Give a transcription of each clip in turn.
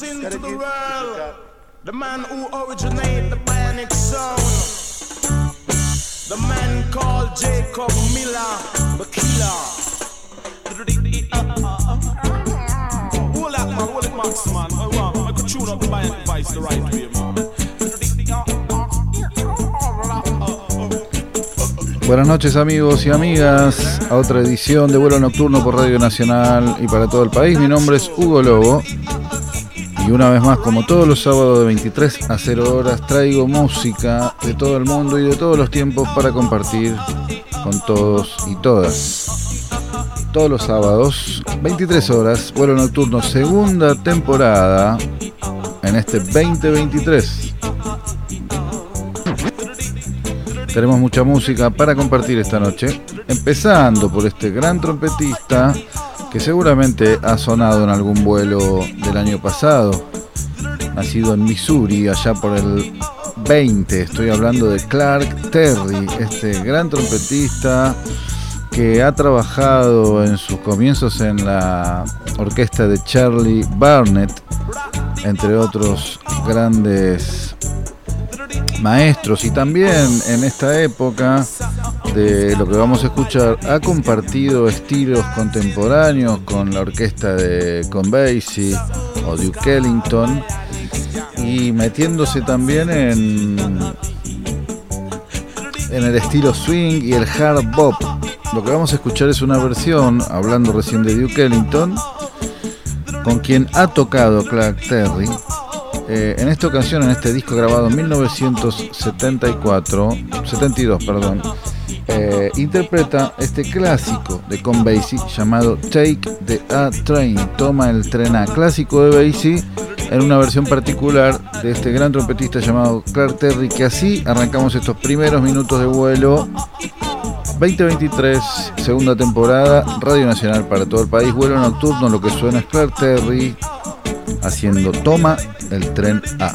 The world the man who originated the bionic sound. The man called Jacob Miller, the killer. Hold up, man, hold it, Max, man. I could tune up the bionic device the right way, man. Buenas noches amigos y amigas a otra edición de vuelo nocturno por Radio Nacional y para todo el país. Mi nombre es Hugo Lobo y una vez más como todos los sábados de 23 a 0 horas traigo música de todo el mundo y de todos los tiempos para compartir con todos y todas. Todos los sábados, 23 horas, vuelo nocturno, segunda temporada en este 2023. Tenemos mucha música para compartir esta noche, empezando por este gran trompetista que seguramente ha sonado en algún vuelo del año pasado, nacido en Missouri, allá por el 20. Estoy hablando de Clark Terry, este gran trompetista que ha trabajado en sus comienzos en la orquesta de Charlie Barnett, entre otros grandes maestros y también en esta época de lo que vamos a escuchar ha compartido estilos contemporáneos con la orquesta de Con Basie o Duke Ellington y metiéndose también en en el estilo swing y el hard bop. Lo que vamos a escuchar es una versión, hablando recién de Duke Ellington, con quien ha tocado Clark Terry eh, en esta ocasión, en este disco grabado en 1974, 72, perdón, eh, interpreta este clásico de Con Basie llamado Take the A Train, toma el tren A, clásico de Basie en una versión particular de este gran trompetista llamado Clark Terry, que así arrancamos estos primeros minutos de vuelo 2023, segunda temporada, Radio Nacional para todo el país, vuelo nocturno, lo que suena es Clark Terry haciendo toma el tren A.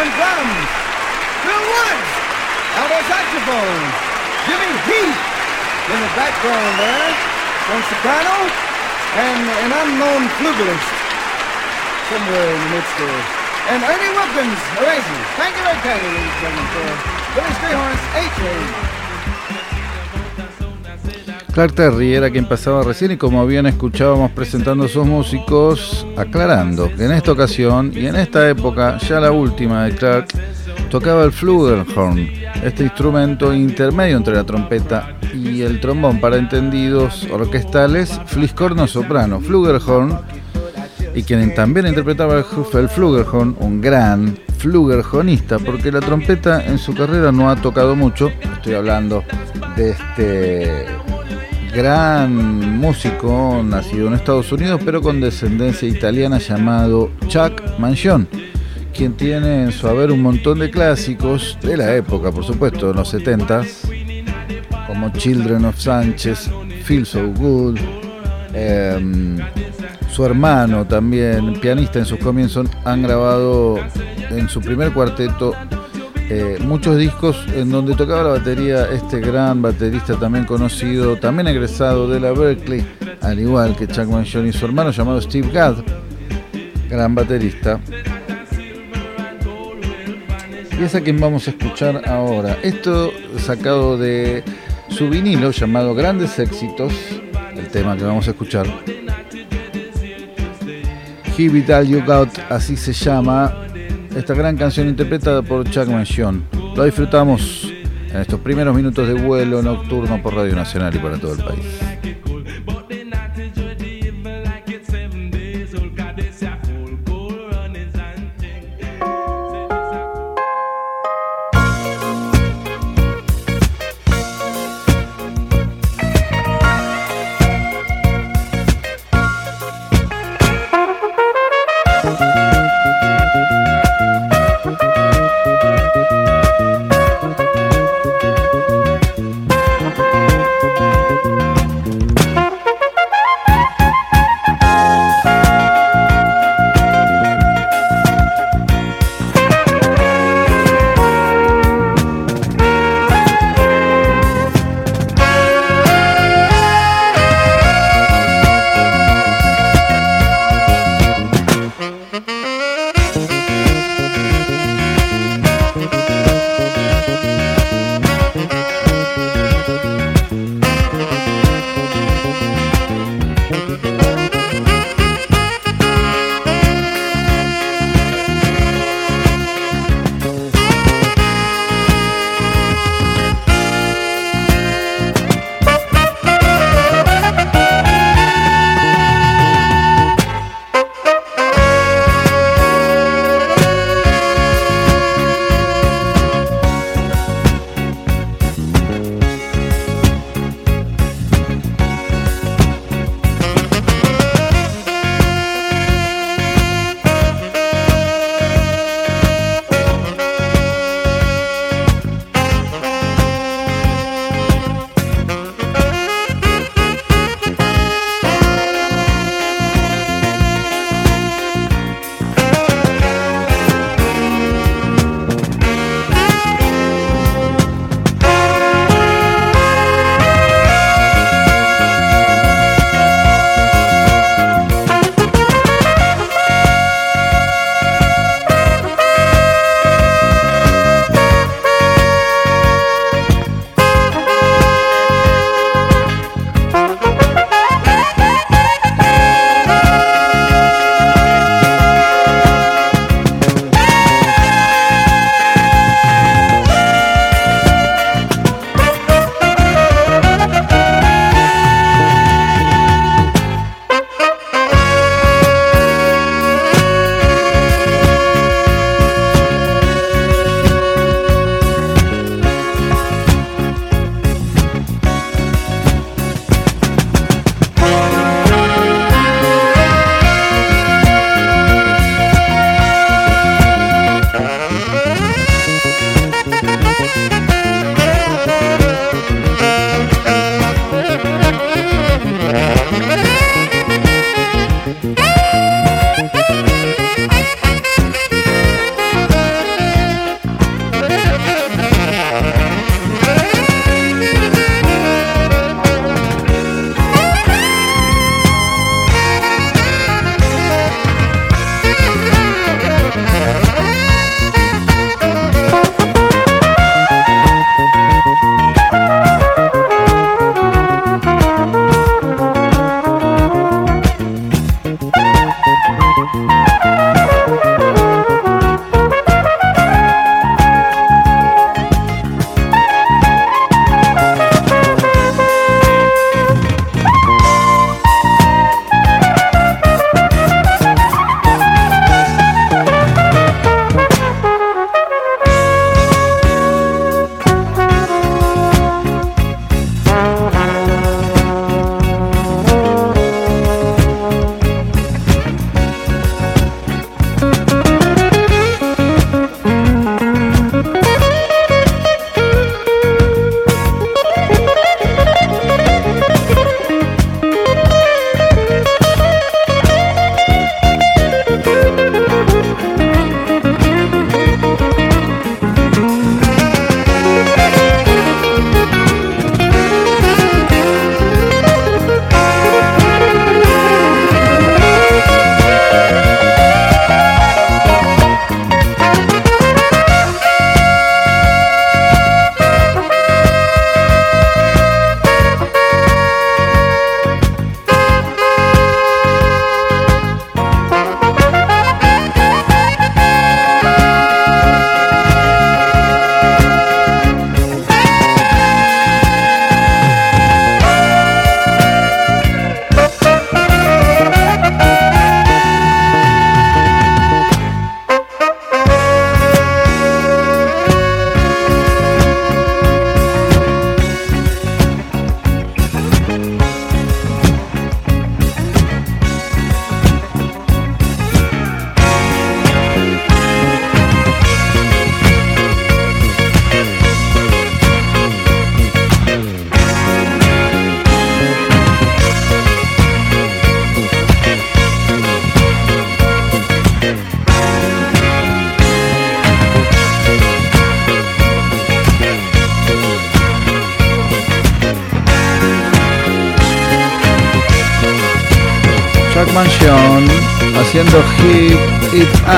on drums. Phil Woods, alto saxophone. Jimmy Heath in the background there on soprano. And an unknown flugist somewhere in the midst there. And Ernie Wilkins, arranging. Thank you very kindly, ladies and gentlemen, for Billy Strayhorn's A-Train. Clark Terry era quien pasaba recién y como bien escuchábamos presentando a sus músicos, aclarando que en esta ocasión y en esta época, ya la última de Clark, tocaba el flugelhorn, este instrumento intermedio entre la trompeta y el trombón para entendidos orquestales, fliscorno soprano, flugelhorn, y quien también interpretaba el flugelhorn, un gran flugelhornista, porque la trompeta en su carrera no ha tocado mucho, estoy hablando de este gran músico nacido en Estados Unidos pero con descendencia italiana llamado Chuck Mangione, quien tiene en su haber un montón de clásicos de la época, por supuesto, de los 70s, como Children of Sanchez, Feel So Good, em, su hermano también, pianista en sus comienzos, han grabado en su primer cuarteto eh, muchos discos en donde tocaba la batería este gran baterista también conocido, también egresado de la Berkeley, al igual que Chuck Mangione y su hermano llamado Steve Gadd, gran baterista. Y es a quien vamos a escuchar ahora. Esto sacado de su vinilo llamado Grandes Éxitos, el tema que vamos a escuchar. He You Got, así se llama, esta gran canción interpretada por Chuck Mansion. Lo disfrutamos en estos primeros minutos de vuelo nocturno por Radio Nacional y para todo el país.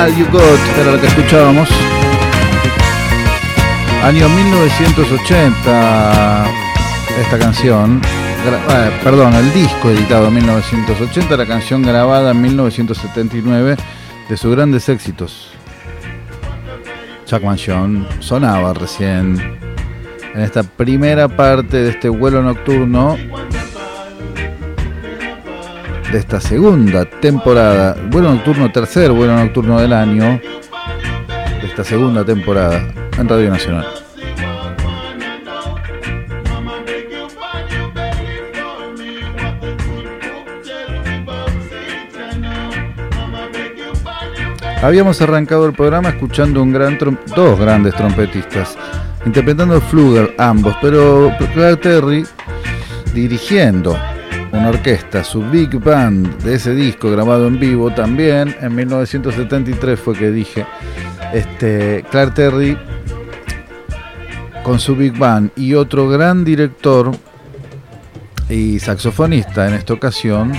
You Got, era lo que escuchábamos. Año 1980, esta canción, eh, perdón, el disco editado en 1980, la canción grabada en 1979 de sus grandes éxitos. Chuck Mansion sonaba recién en esta primera parte de este vuelo nocturno de esta segunda temporada, vuelo nocturno, tercer vuelo nocturno del año, de esta segunda temporada en Radio Nacional. Habíamos arrancado el programa escuchando un gran dos grandes trompetistas, interpretando Fluger ambos, pero Claire Terry dirigiendo una orquesta, su big band de ese disco grabado en vivo también en 1973 fue que dije, este, Claire Terry con su big band y otro gran director y saxofonista en esta ocasión,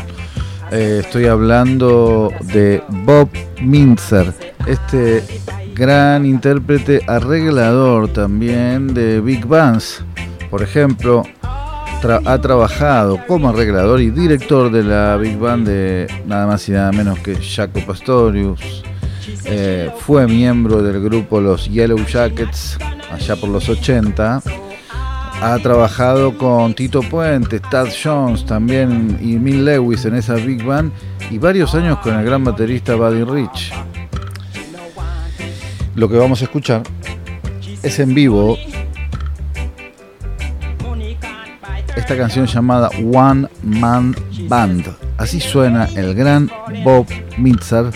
eh, estoy hablando de Bob Mintzer, este gran intérprete arreglador también de big bands. Por ejemplo, ha trabajado como arreglador y director de la Big Band de nada más y nada menos que Jaco Pastorius. Eh, fue miembro del grupo Los Yellow Jackets allá por los 80. Ha trabajado con Tito Puente, Tad Jones también y Mill Lewis en esa Big Band y varios años con el gran baterista Buddy Rich. Lo que vamos a escuchar es en vivo esta canción llamada One Man Band. Así suena el gran Bob Mitzer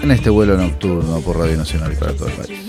en este vuelo nocturno por Radio Nacional para todo el país.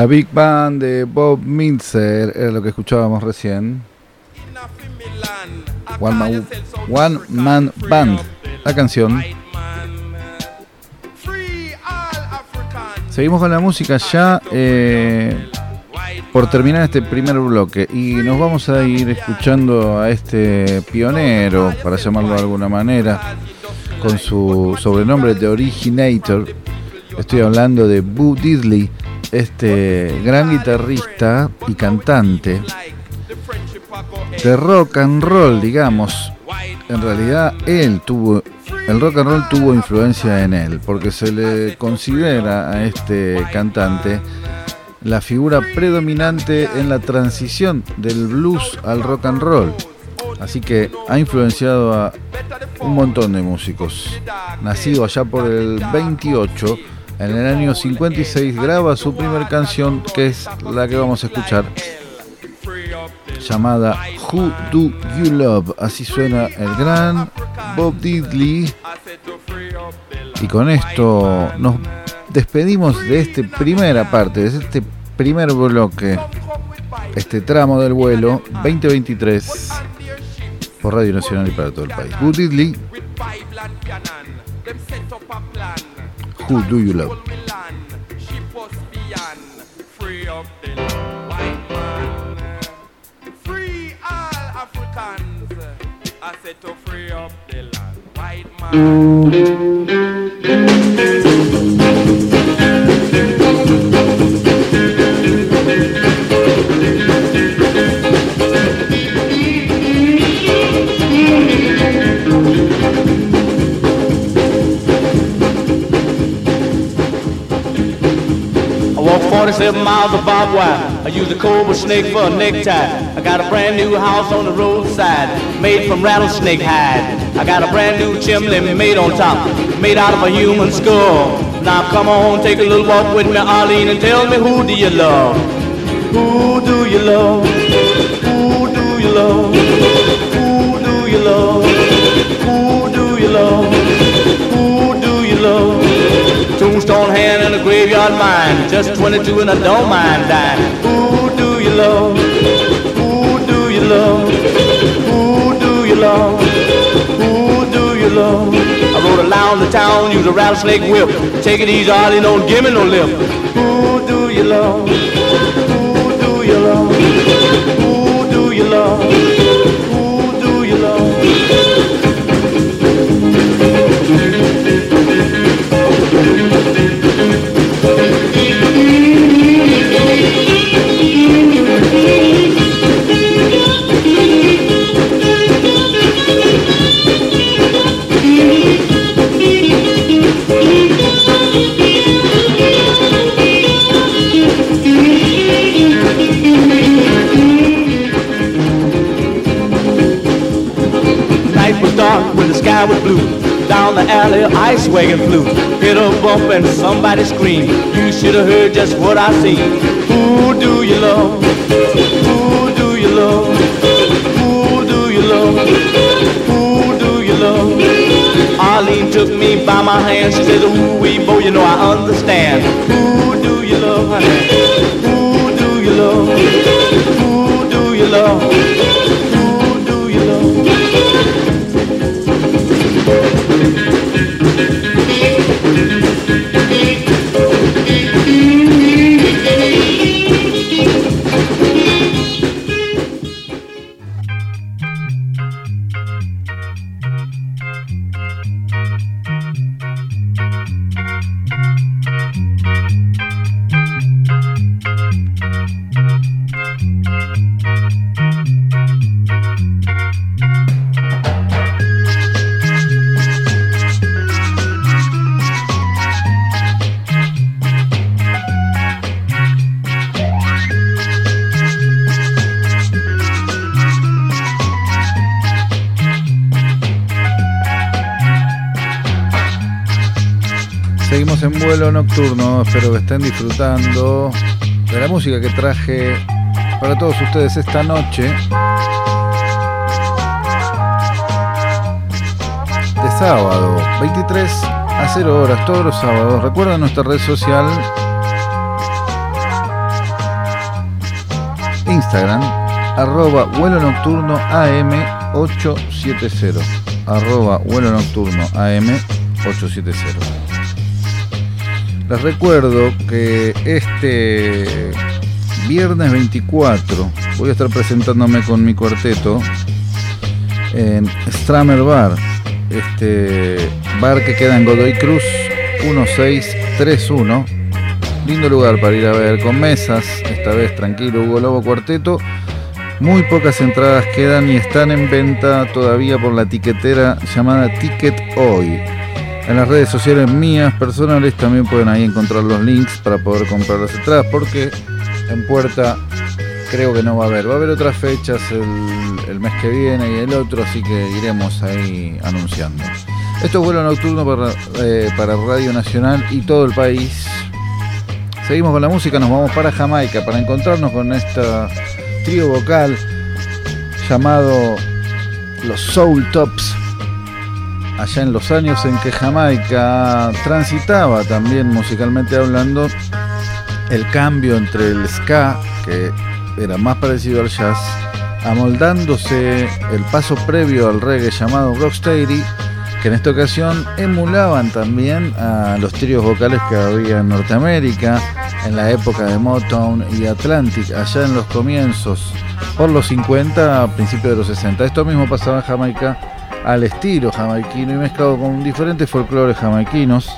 La Big Band de Bob Mintzer era lo que escuchábamos recién. One Man, Band, la canción. Seguimos con la música ya eh, por terminar este primer bloque y nos vamos a ir escuchando a este pionero, para llamarlo de alguna manera, con su sobrenombre de Originator. Estoy hablando de Boo Diddley este gran guitarrista y cantante de rock and roll, digamos. En realidad él tuvo, el rock and roll tuvo influencia en él, porque se le considera a este cantante la figura predominante en la transición del blues al rock and roll. Así que ha influenciado a un montón de músicos. Nacido allá por el 28, en el año 56 graba su primera canción, que es la que vamos a escuchar, llamada Who Do You Love. Así suena el gran Bob Diddley. Y con esto nos despedimos de esta primera parte, de este primer bloque, este tramo del vuelo 2023 por Radio Nacional y para todo el país. Bob Diddley Who do you love? 47 miles of barbed wire. I use a cobra snake for a necktie. I got a brand new house on the roadside, made from rattlesnake hide. I got a brand new chimney made on top, made out of a human skull. Now come on, take a little walk with me, Arlene, and tell me who do you love? Who do you love? Who do you love? Who do you love? Hand and a graveyard mine. Just 22 and I don't mind dying. Who do you love? Who do you love? Who do you love? Who do you love? I rode around the town, use a rattlesnake whip. Take it easy, Arlie, don't give me no lip. Who do you love? Alley, ice wagon flew. Hit a bump and somebody screamed. You should have heard just what I seen. Who do you love? Who do you love? Who do you love? Who do you love? Arlene took me by my hand. She said, Ooh, wee, boy, you know I understand. Who do you love, honey? Nocturno, espero que estén disfrutando de la música que traje para todos ustedes esta noche. De sábado, 23 a 0 horas, todos los sábados. Recuerda nuestra red social Instagram, arroba vuelo nocturno AM870. Arroba vuelo nocturno AM870. Les recuerdo que este viernes 24 voy a estar presentándome con mi cuarteto en Stramer Bar, este bar que queda en Godoy Cruz 1631. Lindo lugar para ir a ver con mesas, esta vez tranquilo, Hugo Lobo Cuarteto. Muy pocas entradas quedan y están en venta todavía por la tiquetera llamada Ticket Hoy. En las redes sociales mías personales también pueden ahí encontrar los links para poder comprar las entradas porque en puerta creo que no va a haber. Va a haber otras fechas el, mes que viene y el otro, así que iremos ahí anunciando. Esto es vuelo nocturno para, eh, para Radio Nacional y todo el país. Seguimos con la música, nos vamos para Jamaica para encontrarnos con esta trío vocal llamado los Soul Tops. Allá en los años en que Jamaica transitaba también musicalmente hablando el cambio entre el ska, que era más parecido al jazz, amoldándose el paso previo al reggae llamado rocksteady, que en esta ocasión emulaban también a los tríos vocales que había en Norteamérica en la época de Motown y Atlantic, allá en los comienzos, por los 50, a principios de los 60. Esto mismo pasaba en Jamaica al estilo jamaiquino y mezclado con diferentes folclores jamaiquinos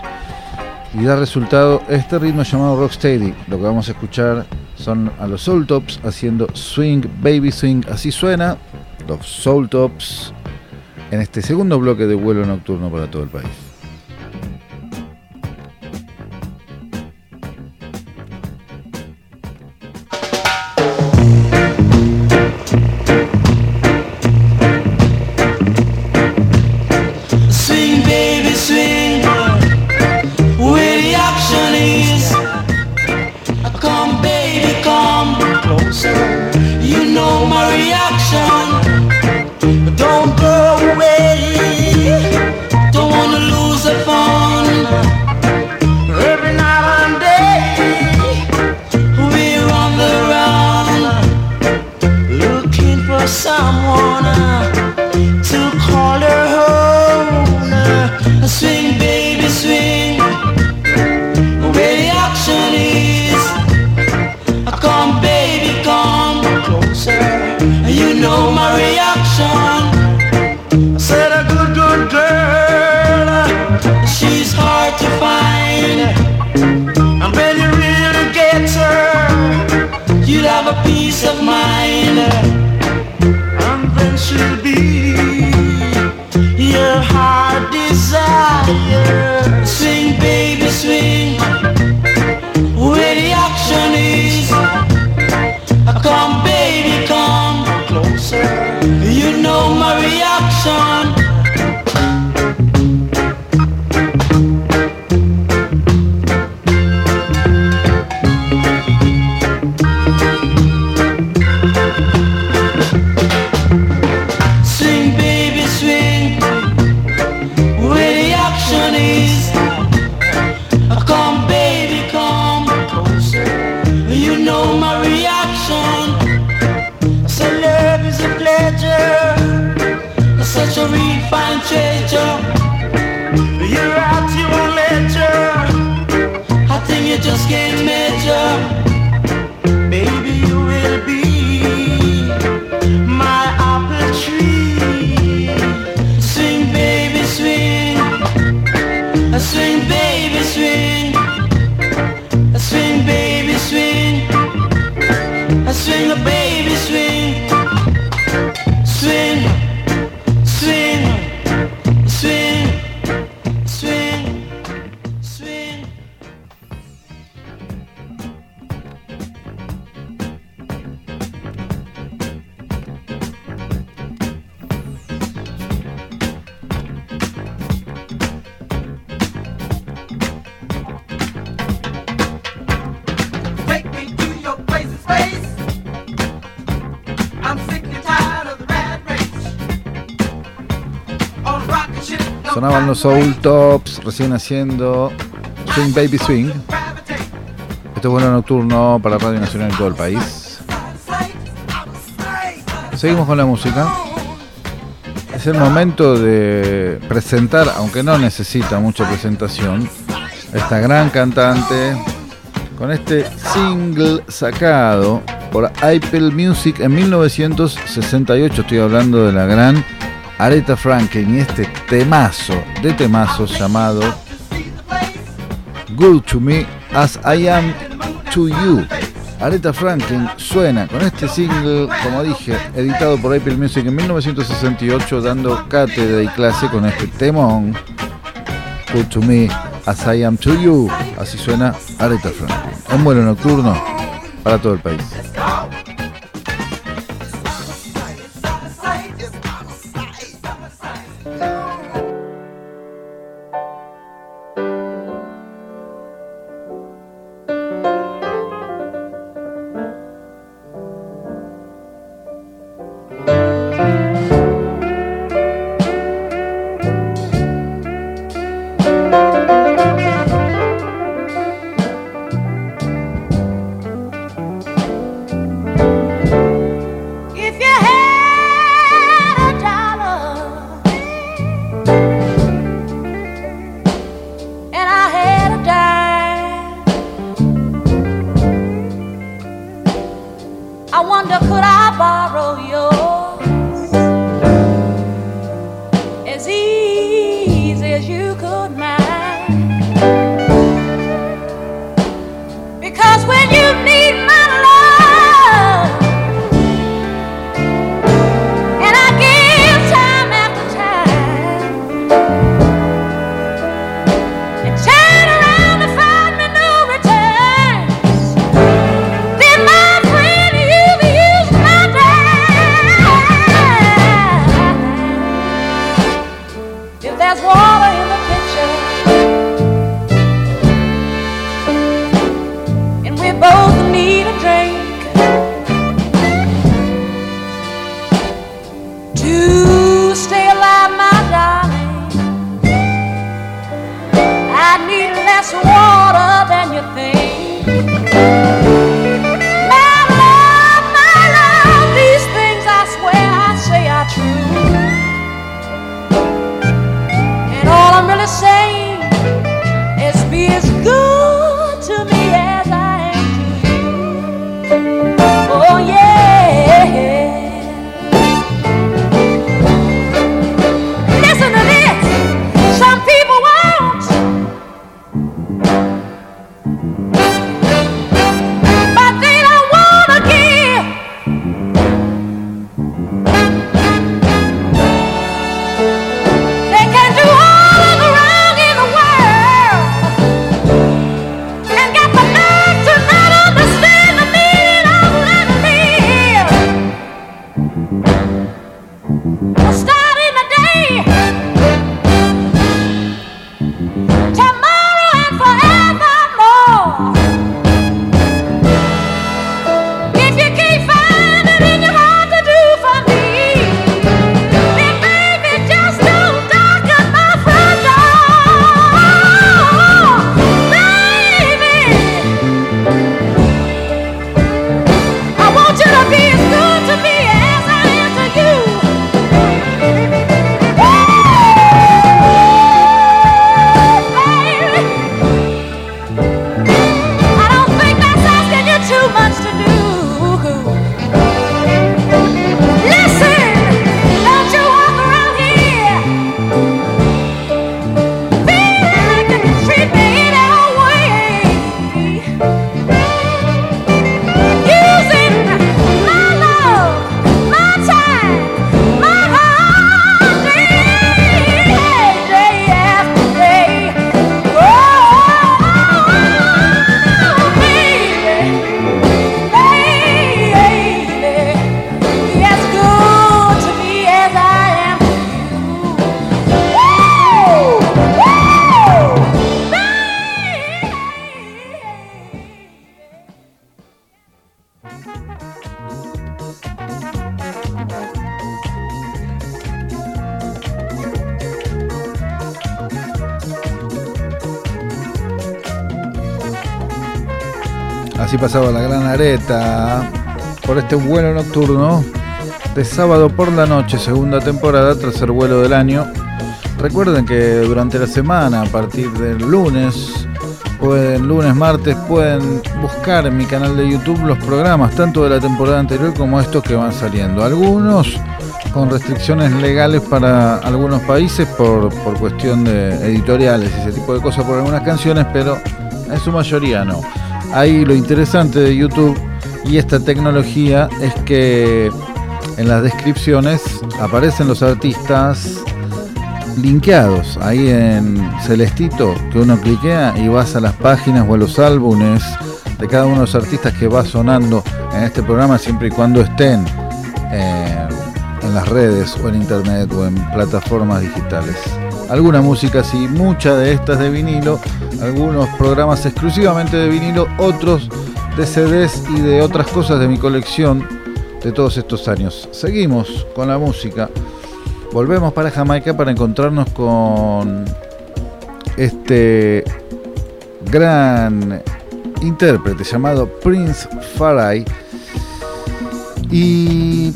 y da resultado este ritmo llamado Rocksteady. Lo que vamos a escuchar son a los Soul Tops haciendo Swing, Baby Swing, así suena los Soul Tops en este segundo bloque de vuelo nocturno para todo el país. Soul Tops, recién haciendo Swing Baby Swing. Esto es bueno nocturno para Radio Nacional en todo el país. Seguimos con la música. Es el momento de presentar, aunque no necesita mucha presentación, esta gran cantante con este single sacado por Apple Music en 1968. Estoy hablando de la gran Aretha Franklin y este temazo de temazos llamado Good to Me as I Am to You. Aretha Franklin suena con este single, como dije, editado por Apple Music en 1968, dando cátedra y clase con este temón. Good to Me as I Am to You. Así suena Aretha Franklin. Un vuelo nocturno para todo el país. Pasaba la gran areta por este vuelo nocturno de sábado por la noche, segunda temporada, tercer vuelo del año. Recuerden que durante la semana, a partir del lunes, pueden, lunes, martes, pueden buscar en mi canal de YouTube los programas, tanto de la temporada anterior como estos que van saliendo. Algunos con restricciones legales para algunos países por, por cuestión de editoriales y ese tipo de cosas por algunas canciones, pero en su mayoría no. Ahí lo interesante de YouTube y esta tecnología es que en las descripciones aparecen los artistas linkeados ahí en celestito que uno cliquea y vas a las páginas o a los álbumes de cada uno de los artistas que va sonando en este programa siempre y cuando estén eh, en las redes o en internet o en plataformas digitales. Alguna música sí, mucha de estas de vinilo, algunos programas exclusivamente de vinilo, otros de CDs y de otras cosas de mi colección de todos estos años. Seguimos con la música. Volvemos para Jamaica para encontrarnos con este gran intérprete llamado Prince Farai y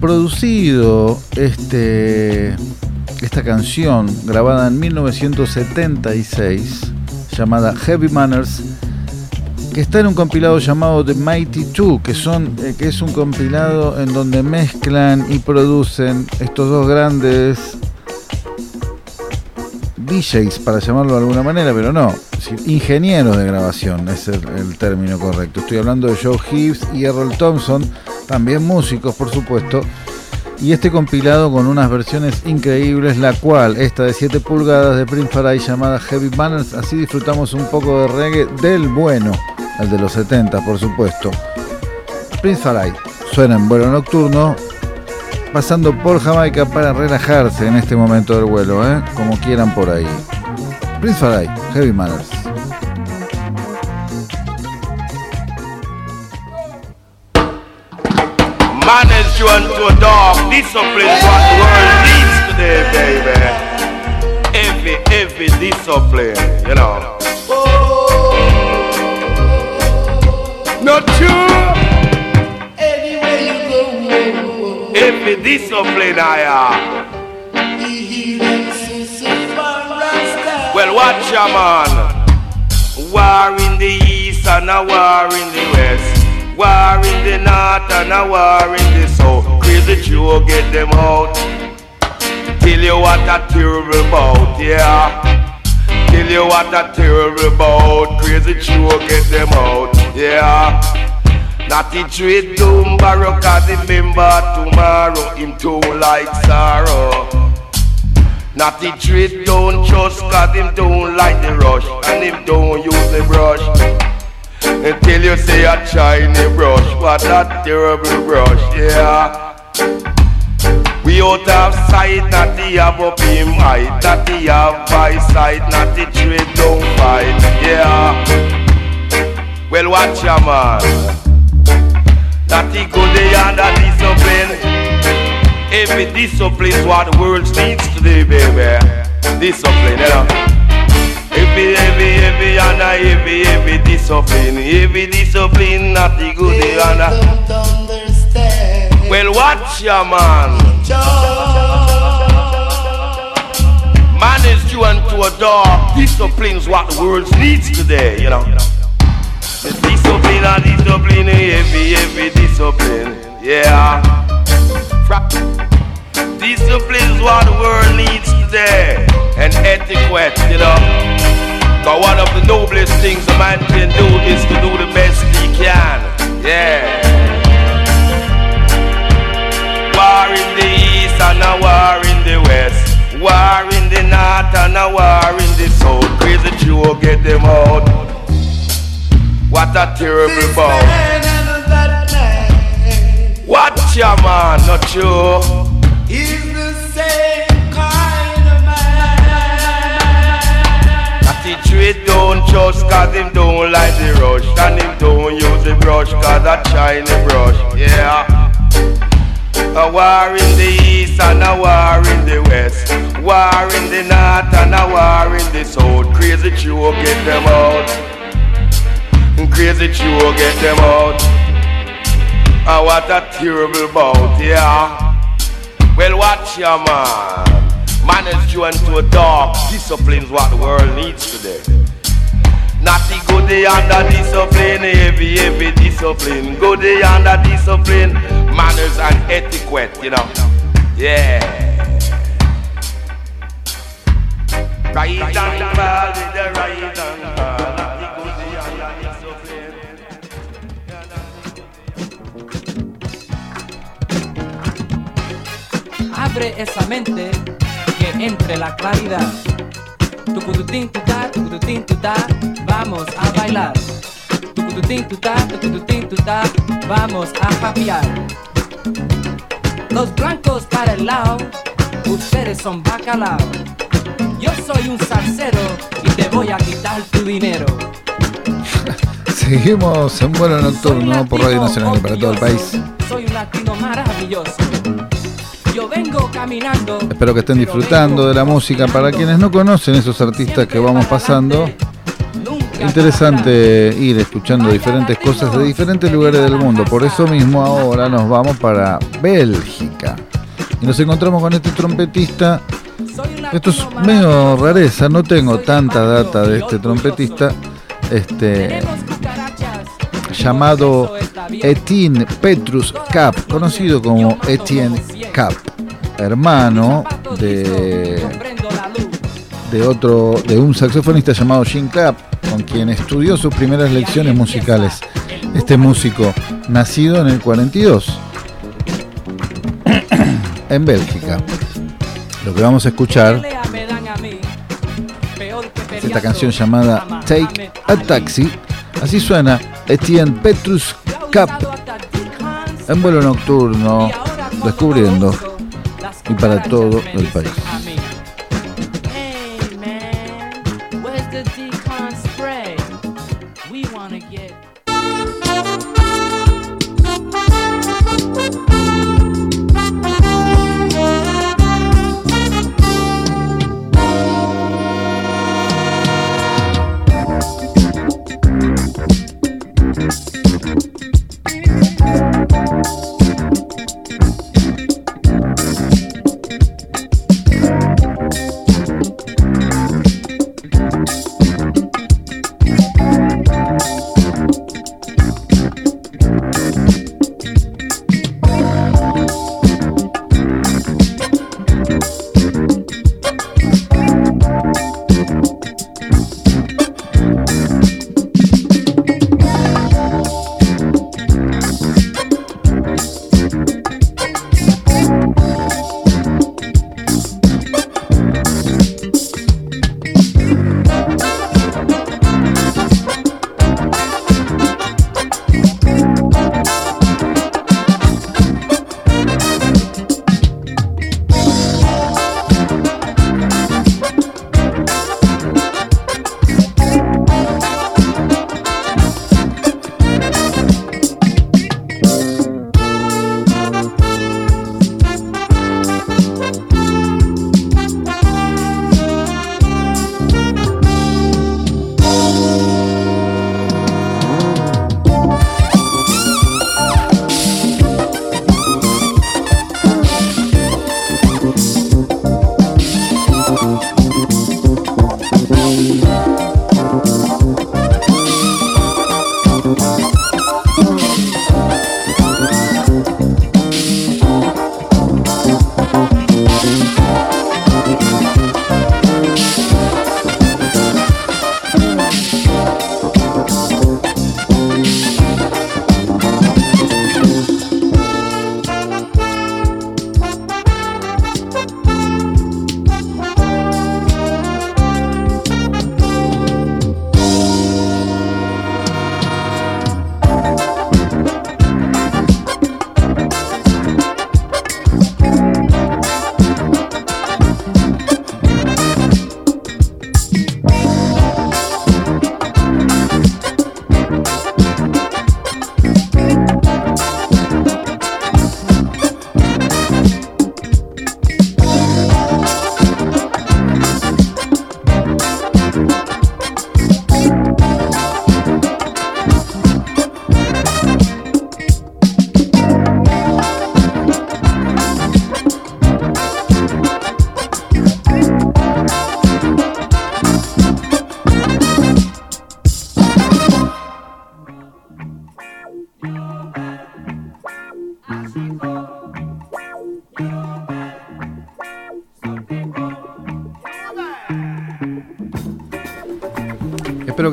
producido este, esta canción grabada en 1976 llamada Heavy Manners que está en un compilado llamado The Mighty Two, que, son, eh, que es un compilado en donde mezclan y producen estos dos grandes DJs, para llamarlo de alguna manera, pero no, ingenieros de grabación es el, el término correcto. Estoy hablando de Joe Hibbs y Errol Thompson, también músicos, por supuesto. Y este compilado con unas versiones increíbles, la cual, esta de 7 pulgadas de Prince Farai llamada Heavy Manners, así disfrutamos un poco de reggae del bueno el de los 70 por supuesto. Prince Farai suena en vuelo nocturno, pasando por Jamaica para relajarse en este momento del vuelo, ¿eh? como quieran por ahí. Prince Farai, Heavy Manners. Discipline what the world needs today, baby. Heavy, heavy discipline, you know. Not true. Anywhere you go, Heavy discipline, I am. Well, watch ya, man. War in the east and a war in the west. War in the north and a war in the south. Crazy Joe, get them out. Tell you what a terrible bout, yeah. Tell you what a terrible bout. Crazy Joe, get them out, yeah. Not the trade doom barrow, cause remember tomorrow him too like sorrow. Not the trade don't trust, cause him don't like the rush, and him don't use the brush. Until you say a shiny brush, what a terrible brush, yeah. We out of sight, not the have up him height, not the have by sight, not the trade don't fight, yeah. Well, watch ya man. That he go there and that discipline. Every discipline is what the world needs today, baby. Discipline, you know. Every, every, every, and every, every discipline. Every discipline, not the good, and. Well, watch ya, man. Man is due unto a dog. Discipline is what the world needs today, you know. The discipline and discipline, heavy, heavy discipline, yeah. Fra- Discipline is what the world needs today, and etiquette, you know. Cause one of the noblest things a man can do is to do the best he can, yeah. War in the east and a war in the west. War in the north and a war in the south. Crazy Joe, get them out. What a terrible This bout. man man Watch ya man, not you. is the same kind of man. That the trade don't trust cause him don't like the rush. And him don't use the brush cause a shiny brush. Yeah. A war in the east and a war in the west. War in the north and a war in the south. Crazy Joe, get them out. Crazy Joe, get them out. Oh, what a terrible bout, yeah. Well, watch your man. Man is joined to a dark discipline's what the world needs today. Naughty goody under discipline, heavy, heavy discipline. Goody under discipline, manners and etiquette, you know. Yeah. Right and fall with the right and discipline. Abre esa mente que entre la claridad. Tucututín, tutá, tucututín, tutá, vamos a bailar. Tucututín, tutá, tucututín, tutá, vamos a japear. Los blancos para el lado, ustedes son bacalao. Yo soy un salsero y te voy a quitar tu dinero. Seguimos en vuelo nocturno por Radio Nacional y para todo el país. Soy un latino maravilloso. Yo vengo caminando. Espero que estén disfrutando de la música. Para quienes no conocen esos artistas que vamos pasando, interesante ir escuchando diferentes cosas de diferentes lugares del mundo. Por eso mismo ahora nos vamos para Bélgica. Y nos encontramos con este trompetista. Esto es medio rareza, no tengo tanta data de este trompetista. Este llamado Etienne Petrus Cap, conocido como Etienne Cap, hermano de, de otro de un saxofonista llamado Jim Cap, con quien estudió sus primeras lecciones musicales. Este músico, nacido en el 42 en Bélgica. Lo que vamos a escuchar es esta canción llamada Take a Taxi. Así suena Etienne Petrus Cap en vuelo nocturno, descubriendo y para todo el país.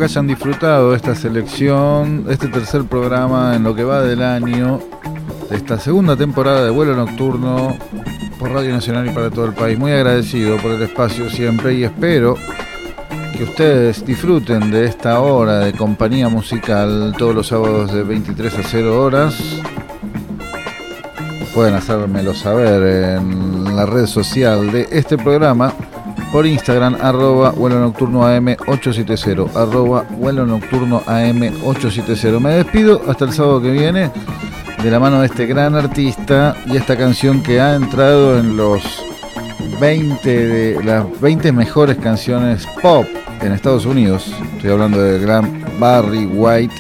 Hayan disfrutado esta selección, este tercer programa en lo que va del año, esta segunda temporada de vuelo nocturno por Radio Nacional y para todo el país. Muy agradecido por el espacio siempre y espero que ustedes disfruten de esta hora de compañía musical todos los sábados de 23 a 0 horas. Pueden hacérmelo saber en la red social de este programa por Instagram arroba vuelo nocturno AM 870 arroba vuelo nocturno AM 870. Me despido hasta el sábado que viene de la mano de este gran artista y esta canción que ha entrado en los 20 de las 20 mejores canciones pop en Estados Unidos. Estoy hablando del gran Barry White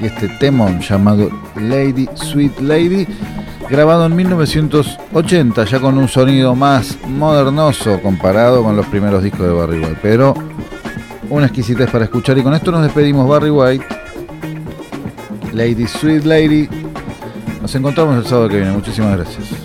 y este temón llamado Lady Sweet Lady, grabado en 1980, ya con un sonido más modernoso comparado con los primeros discos de Barry White, pero una exquisitez para escuchar y con esto nos despedimos Barry White. Lady Sweet Lady. Nos encontramos el sábado que viene. Muchísimas gracias.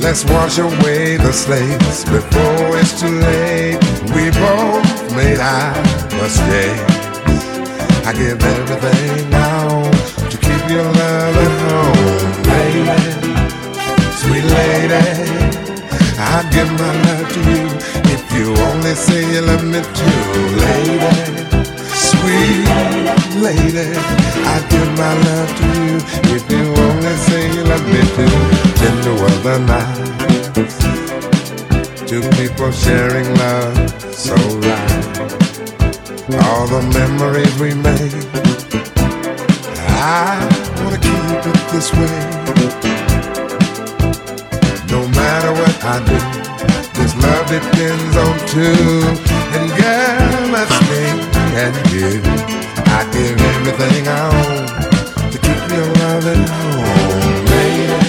Let's wash away the slates before it's too late. We both made our mistakes. I give everything out to keep your love at home, baby sweet lady. I'd give my life to you if you only say you love me too, lady. Sweet lady, I'd give my love to you if you only say you love me too. Tender weather nights, two people sharing love so right. All the memories we made, I wanna keep it this way. No matter what I do, this love depends on two. And girl, that's me and you. I give everything I own to keep your love at home, lady.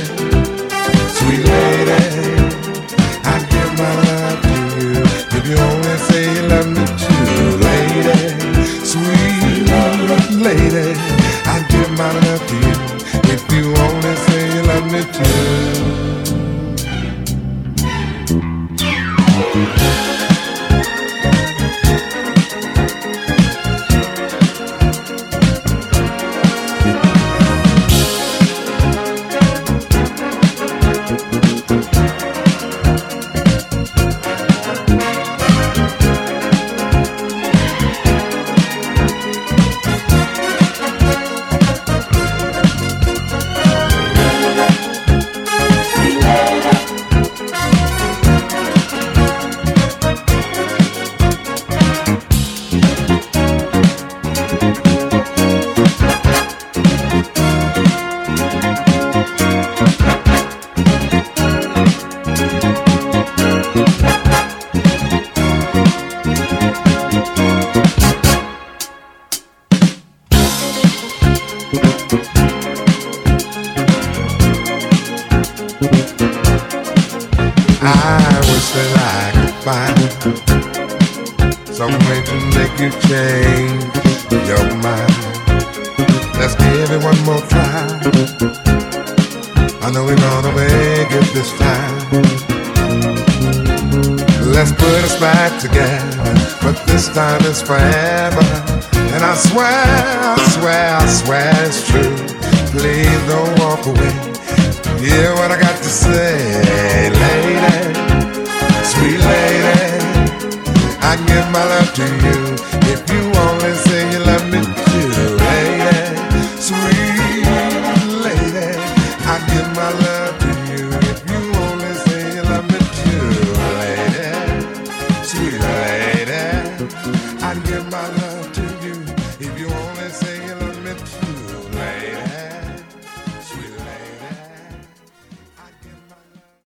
Sweet lady, I give my love to you. If you only say you love me too, lady. Sweet lady, I give my love to you. If you only say you love me too.